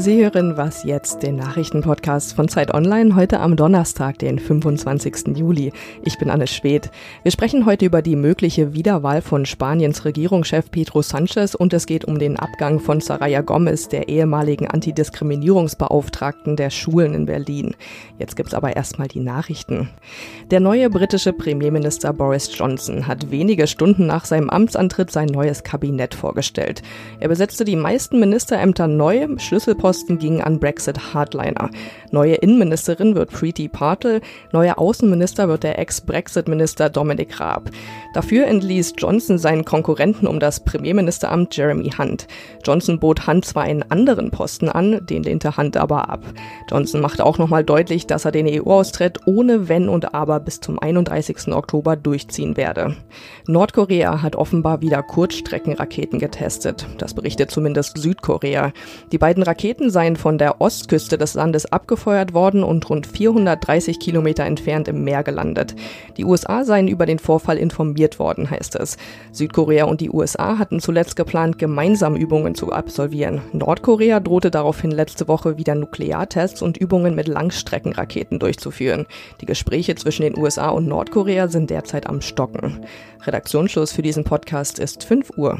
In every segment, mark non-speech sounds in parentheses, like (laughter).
Sie hören Was jetzt, den Nachrichtenpodcast von Zeit Online, heute am Donnerstag, den 25. Juli. Ich bin Anne Schwedt. Wir sprechen heute über die mögliche Wiederwahl von Spaniens Regierungschef Pedro Sanchez und es geht um den Abgang von Saraya Gomez, der ehemaligen Antidiskriminierungsbeauftragten der Schulen in Berlin. Jetzt gibt's aber erstmal die Nachrichten. Der neue britische Premierminister Boris Johnson hat wenige Stunden nach seinem Amtsantritt sein neues Kabinett vorgestellt. Er besetzte die meisten Ministerämter neu, Schlüsselposten Posten ging an Brexit-Hardliner. Neue Innenministerin wird Preeti Patel, neuer Außenminister wird der Ex-Brexit-Minister Dominic Raab. Dafür entließ Johnson seinen Konkurrenten um das Premierministeramt Jeremy Hunt. Johnson bot Hunt zwar einen anderen Posten an, den lehnte Hunt aber ab. Johnson machte auch nochmal deutlich, dass er den EU-Austritt ohne Wenn und Aber bis zum 31. Oktober durchziehen werde. Nordkorea hat offenbar wieder Kurzstreckenraketen getestet. Das berichtet zumindest Südkorea. Die beiden Raketen Raketen seien von der Ostküste des Landes abgefeuert worden und rund 430 Kilometer entfernt im Meer gelandet. Die USA seien über den Vorfall informiert worden, heißt es. Südkorea und die USA hatten zuletzt geplant, gemeinsam Übungen zu absolvieren. Nordkorea drohte daraufhin letzte Woche wieder Nukleartests und Übungen mit Langstreckenraketen durchzuführen. Die Gespräche zwischen den USA und Nordkorea sind derzeit am Stocken. Redaktionsschluss für diesen Podcast ist 5 Uhr.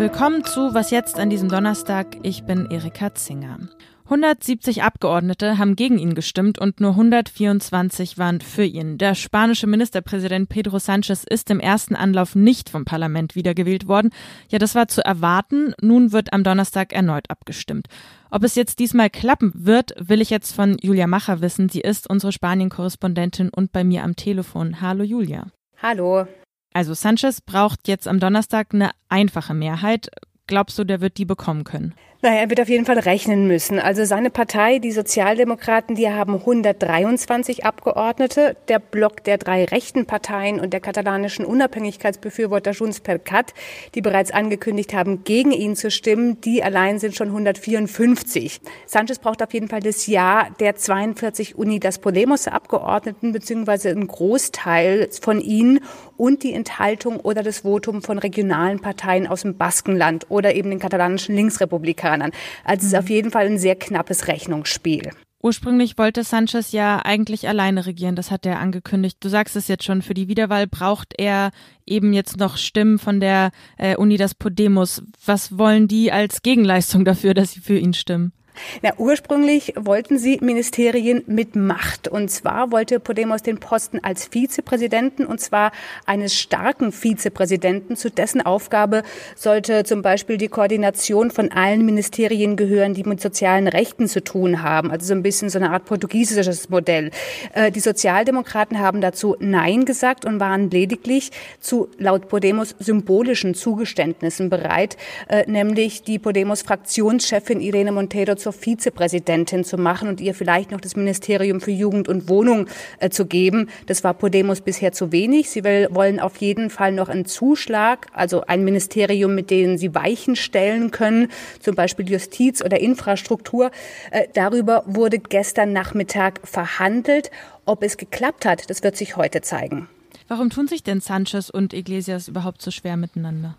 Willkommen zu Was jetzt an diesem Donnerstag. Ich bin Erika Zinger. 170 Abgeordnete haben gegen ihn gestimmt und nur 124 waren für ihn. Der spanische Ministerpräsident Pedro Sanchez ist im ersten Anlauf nicht vom Parlament wiedergewählt worden. Ja, das war zu erwarten. Nun wird am Donnerstag erneut abgestimmt. Ob es jetzt diesmal klappen wird, will ich jetzt von Julia Macher wissen. Sie ist unsere Spanien-Korrespondentin und bei mir am Telefon. Hallo Julia. Hallo. Also Sanchez braucht jetzt am Donnerstag eine einfache Mehrheit. Glaubst du, der wird die bekommen können? Naja, er wird auf jeden Fall rechnen müssen. Also seine Partei, die Sozialdemokraten, die haben 123 Abgeordnete. Der Block der drei rechten Parteien und der katalanischen Unabhängigkeitsbefürworter Junts per Cat, die bereits angekündigt haben, gegen ihn zu stimmen, die allein sind schon 154. Sanchez braucht auf jeden Fall das Ja der 42 Unidas Podemos Abgeordneten, beziehungsweise ein Großteil von ihnen und die Enthaltung oder das Votum von regionalen Parteien aus dem Baskenland oder eben den katalanischen Linksrepublikanern. Also es ist auf jeden Fall ein sehr knappes Rechnungsspiel. Ursprünglich wollte Sanchez ja eigentlich alleine regieren, das hat er angekündigt. Du sagst es jetzt schon, für die Wiederwahl braucht er eben jetzt noch Stimmen von der äh, Unidas Podemos. Was wollen die als Gegenleistung dafür, dass sie für ihn stimmen? Na, ursprünglich wollten sie Ministerien mit Macht. Und zwar wollte Podemos den Posten als Vizepräsidenten, und zwar eines starken Vizepräsidenten. Zu dessen Aufgabe sollte zum Beispiel die Koordination von allen Ministerien gehören, die mit sozialen Rechten zu tun haben. Also so ein bisschen so eine Art portugiesisches Modell. Äh, die Sozialdemokraten haben dazu Nein gesagt und waren lediglich zu laut Podemos symbolischen Zugeständnissen bereit, äh, nämlich die Podemos-Fraktionschefin Irene Montero zur Vizepräsidentin zu machen und ihr vielleicht noch das Ministerium für Jugend und Wohnung äh, zu geben. Das war Podemos bisher zu wenig. Sie will, wollen auf jeden Fall noch einen Zuschlag, also ein Ministerium, mit dem sie Weichen stellen können, zum Beispiel Justiz oder Infrastruktur. Äh, darüber wurde gestern Nachmittag verhandelt. Ob es geklappt hat, das wird sich heute zeigen. Warum tun sich denn Sanchez und Iglesias überhaupt so schwer miteinander?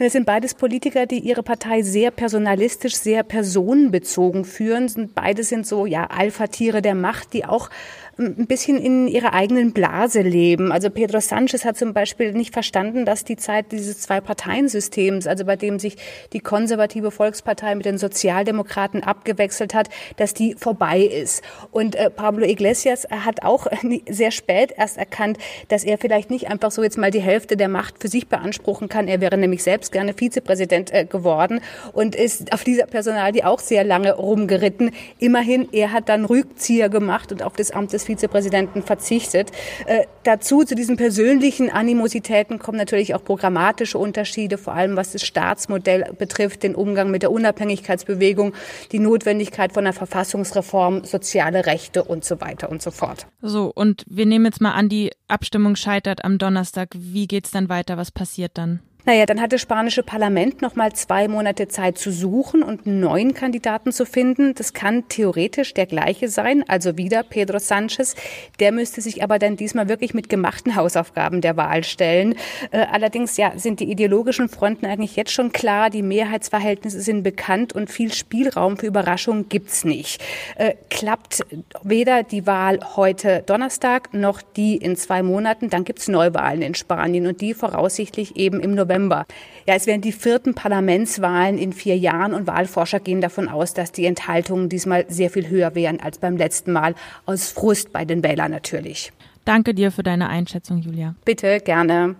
Es sind beides Politiker, die ihre Partei sehr personalistisch, sehr personenbezogen führen. Beide sind so ja Alpha-Tiere der Macht, die auch ein bisschen in ihrer eigenen Blase leben. Also Pedro Sanchez hat zum Beispiel nicht verstanden, dass die Zeit dieses Zwei-Parteien-Systems, also bei dem sich die konservative Volkspartei mit den Sozialdemokraten abgewechselt hat, dass die vorbei ist. Und äh, Pablo Iglesias hat auch (laughs) sehr spät erst erkannt, dass er vielleicht nicht einfach so jetzt mal die Hälfte der Macht für sich beanspruchen kann. Er wäre nämlich selbst gerne Vizepräsident äh, geworden und ist auf dieser Personalie auch sehr lange rumgeritten. Immerhin, er hat dann Rückzieher gemacht und auf das Amt des Vizepräsidenten verzichtet. Äh, dazu, zu diesen persönlichen Animositäten kommen natürlich auch programmatische Unterschiede, vor allem was das Staatsmodell betrifft, den Umgang mit der Unabhängigkeitsbewegung, die Notwendigkeit von einer Verfassungsreform, soziale Rechte und so weiter und so fort. So, und wir nehmen jetzt mal an, die Abstimmung scheitert am Donnerstag. Wie geht es dann weiter? Was passiert dann? Naja, dann hat das spanische Parlament noch mal zwei Monate Zeit zu suchen und einen neuen Kandidaten zu finden. Das kann theoretisch der gleiche sein, also wieder Pedro Sanchez. Der müsste sich aber dann diesmal wirklich mit gemachten Hausaufgaben der Wahl stellen. Äh, allerdings ja, sind die ideologischen Fronten eigentlich jetzt schon klar. Die Mehrheitsverhältnisse sind bekannt und viel Spielraum für Überraschungen gibt's nicht. Äh, klappt weder die Wahl heute Donnerstag noch die in zwei Monaten, dann gibt's Neuwahlen in Spanien und die voraussichtlich eben im November November. Ja, es werden die vierten Parlamentswahlen in vier Jahren und Wahlforscher gehen davon aus, dass die Enthaltungen diesmal sehr viel höher wären als beim letzten Mal. Aus Frust bei den Wählern natürlich. Danke dir für deine Einschätzung, Julia. Bitte, gerne.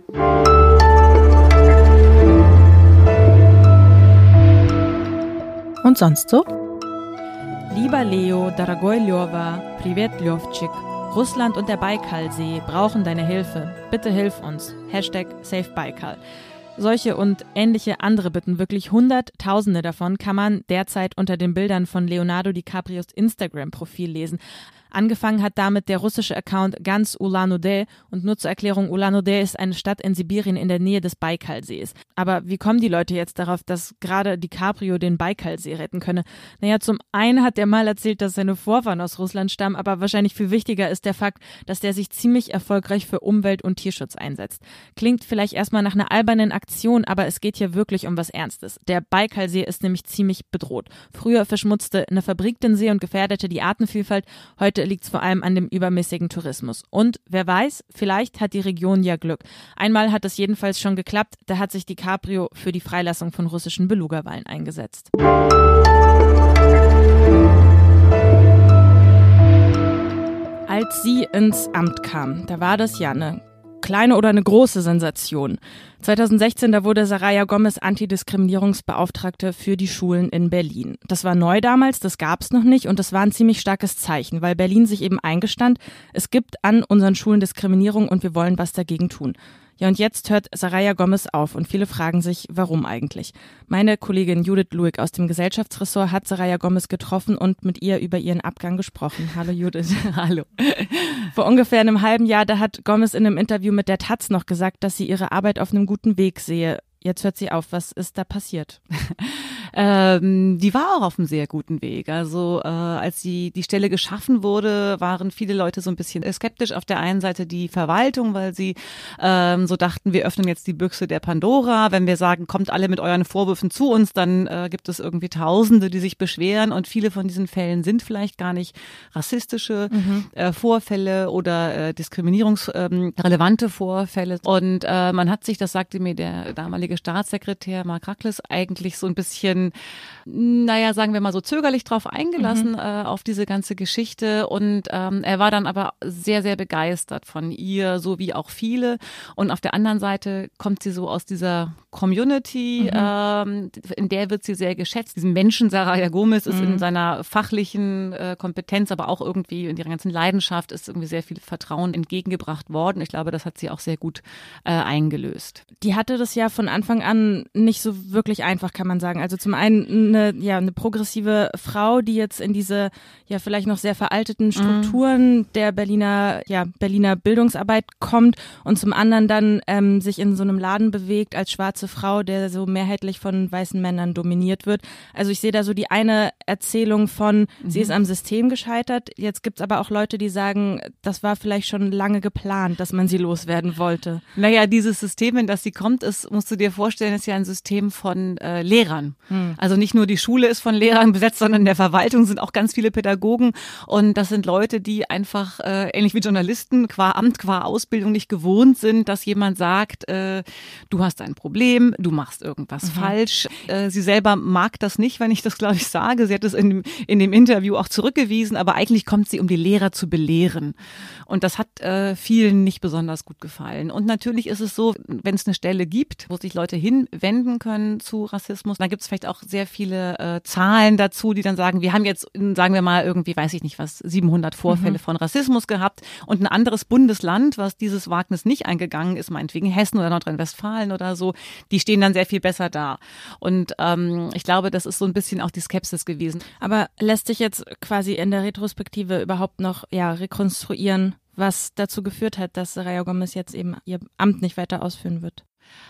Und sonst so? Lieber Leo, Daragoy Ljova, Privet Ljovchik, Russland und der Baikalsee brauchen deine Hilfe. Bitte hilf uns. Hashtag SaveBaikal. Solche und ähnliche andere Bitten, wirklich Hunderttausende davon, kann man derzeit unter den Bildern von Leonardo DiCaprios Instagram-Profil lesen. Angefangen hat damit der russische Account Ganz Ulan-Ude und nur zur Erklärung, Ulan-Ude ist eine Stadt in Sibirien in der Nähe des Baikalsees. Aber wie kommen die Leute jetzt darauf, dass gerade DiCaprio den Baikalsee retten könne? Naja, zum einen hat der mal erzählt, dass seine Vorfahren aus Russland stammen, aber wahrscheinlich viel wichtiger ist der Fakt, dass der sich ziemlich erfolgreich für Umwelt- und Tierschutz einsetzt. Klingt vielleicht erstmal nach einer albernen Aktion, aber es geht hier wirklich um was Ernstes. Der Baikalsee ist nämlich ziemlich bedroht. Früher verschmutzte eine Fabrik den See und gefährdete die Artenvielfalt. Heute liegt es vor allem an dem übermäßigen Tourismus. Und wer weiß, vielleicht hat die Region ja Glück. Einmal hat es jedenfalls schon geklappt, da hat sich DiCaprio für die Freilassung von russischen Beluga-Wahlen eingesetzt. Als sie ins Amt kam, da war das ja eine kleine oder eine große Sensation. 2016, da wurde Saraya Gomez Antidiskriminierungsbeauftragte für die Schulen in Berlin. Das war neu damals, das gab es noch nicht und das war ein ziemlich starkes Zeichen, weil Berlin sich eben eingestand, es gibt an unseren Schulen Diskriminierung und wir wollen was dagegen tun. Ja, und jetzt hört Saraya Gomez auf und viele fragen sich, warum eigentlich? Meine Kollegin Judith Luig aus dem Gesellschaftsressort hat Saraya Gomez getroffen und mit ihr über ihren Abgang gesprochen. Hallo Judith. (laughs) (laughs) Hallo. Vor ungefähr einem halben Jahr, da hat Gomez in einem Interview mit der Taz noch gesagt, dass sie ihre Arbeit auf einem guten Weg sehe. Jetzt hört sie auf. Was ist da passiert? (laughs) ähm, die war auch auf einem sehr guten Weg. Also äh, als die, die Stelle geschaffen wurde, waren viele Leute so ein bisschen skeptisch. Auf der einen Seite die Verwaltung, weil sie ähm, so dachten, wir öffnen jetzt die Büchse der Pandora. Wenn wir sagen, kommt alle mit euren Vorwürfen zu uns, dann äh, gibt es irgendwie Tausende, die sich beschweren. Und viele von diesen Fällen sind vielleicht gar nicht rassistische mhm. äh, Vorfälle oder äh, diskriminierungsrelevante ähm, Vorfälle. Und äh, man hat sich, das sagte mir der damalige Staatssekretär Mark Rackles, eigentlich so ein bisschen naja, sagen wir mal so zögerlich drauf eingelassen mhm. äh, auf diese ganze Geschichte. Und ähm, er war dann aber sehr, sehr begeistert von ihr, so wie auch viele. Und auf der anderen Seite kommt sie so aus dieser Community, mhm. ähm, in der wird sie sehr geschätzt. Diesen Menschen, Sarah Gomez, ist mhm. in seiner fachlichen äh, Kompetenz, aber auch irgendwie in ihrer ganzen Leidenschaft ist irgendwie sehr viel Vertrauen entgegengebracht worden. Ich glaube, das hat sie auch sehr gut äh, eingelöst. Die hatte das ja von Anfang an nicht so wirklich einfach, kann man sagen. Also zum einen eine, ja, eine progressive Frau, die jetzt in diese ja vielleicht noch sehr veralteten mhm. Strukturen mhm. der Berliner, ja, Berliner Bildungsarbeit kommt und zum anderen dann ähm, sich in so einem Laden bewegt als schwarze schwarze Frau, der so mehrheitlich von weißen Männern dominiert wird. Also ich sehe da so die eine Erzählung von, mhm. sie ist am System gescheitert. Jetzt gibt's aber auch Leute, die sagen, das war vielleicht schon lange geplant, dass man sie loswerden wollte. Naja, dieses System, in das sie kommt, ist, musst du dir vorstellen, ist ja ein System von äh, Lehrern. Mhm. Also nicht nur die Schule ist von Lehrern besetzt, sondern in der Verwaltung sind auch ganz viele Pädagogen. Und das sind Leute, die einfach, äh, ähnlich wie Journalisten, qua Amt, qua Ausbildung nicht gewohnt sind, dass jemand sagt, äh, du hast ein Problem Problem, du machst irgendwas mhm. falsch. Äh, sie selber mag das nicht, wenn ich das, glaube ich, sage. Sie hat es in dem, in dem Interview auch zurückgewiesen, aber eigentlich kommt sie, um die Lehrer zu belehren. Und das hat äh, vielen nicht besonders gut gefallen. Und natürlich ist es so, wenn es eine Stelle gibt, wo sich Leute hinwenden können zu Rassismus, dann gibt es vielleicht auch sehr viele äh, Zahlen dazu, die dann sagen, wir haben jetzt, sagen wir mal, irgendwie, weiß ich nicht was, 700 Vorfälle mhm. von Rassismus gehabt und ein anderes Bundesland, was dieses Wagnis nicht eingegangen ist, meinetwegen Hessen oder Nordrhein-Westfalen oder so, die stehen dann sehr viel besser da. Und ähm, ich glaube, das ist so ein bisschen auch die Skepsis gewesen. Aber lässt sich jetzt quasi in der Retrospektive überhaupt noch ja rekonstruieren, was dazu geführt hat, dass Raya Gomez jetzt eben ihr Amt nicht weiter ausführen wird?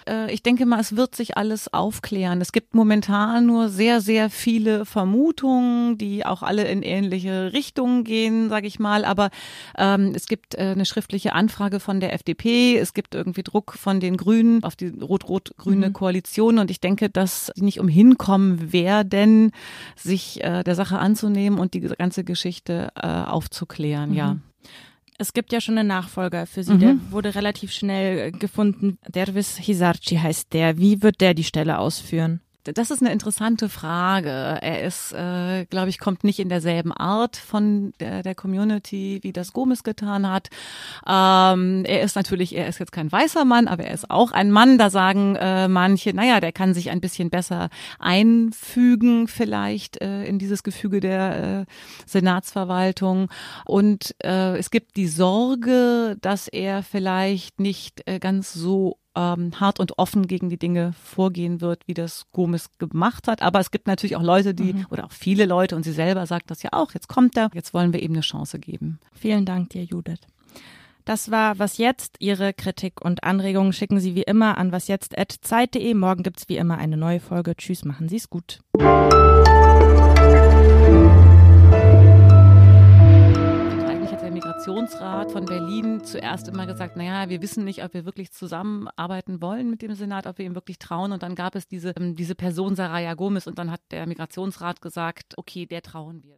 Äh, ich denke mal, es wird sich alles aufklären. Es gibt momentan nur sehr, sehr viele Vermutungen, die auch alle in ähnliche Richtungen gehen, sage ich mal. Aber ähm, es gibt äh, eine schriftliche Anfrage von der FDP. Es gibt irgendwie Druck von den Grünen auf die rot-rot-grüne mhm. Koalition. Und ich denke, dass sie nicht umhin kommen werden, sich äh, der Sache anzunehmen und die ganze Geschichte äh, aufzuklären. Mhm. Ja. Es gibt ja schon einen Nachfolger für sie, mhm. der wurde relativ schnell gefunden. Dervis Hisarchi heißt der. Wie wird der die Stelle ausführen? Das ist eine interessante Frage. Er ist, äh, glaube ich, kommt nicht in derselben Art von der, der Community, wie das Gomes getan hat. Ähm, er ist natürlich, er ist jetzt kein weißer Mann, aber er ist auch ein Mann. Da sagen äh, manche, naja, der kann sich ein bisschen besser einfügen, vielleicht äh, in dieses Gefüge der äh, Senatsverwaltung. Und äh, es gibt die Sorge, dass er vielleicht nicht äh, ganz so ähm, hart und offen gegen die Dinge vorgehen wird, wie das Gomes gemacht hat. Aber es gibt natürlich auch Leute, die, mhm. oder auch viele Leute, und sie selber sagt das ja auch, jetzt kommt er, jetzt wollen wir ihm eine Chance geben. Vielen Dank dir, Judith. Das war Was Jetzt. Ihre Kritik und Anregungen schicken Sie wie immer an wasjetzt.zeit.de. Morgen gibt's wie immer eine neue Folge. Tschüss, machen Sie es gut. Migrationsrat von Berlin zuerst immer gesagt, naja, wir wissen nicht, ob wir wirklich zusammenarbeiten wollen mit dem Senat, ob wir ihm wirklich trauen. Und dann gab es diese, ähm, diese Person Saraya Gomez und dann hat der Migrationsrat gesagt, okay, der trauen wir.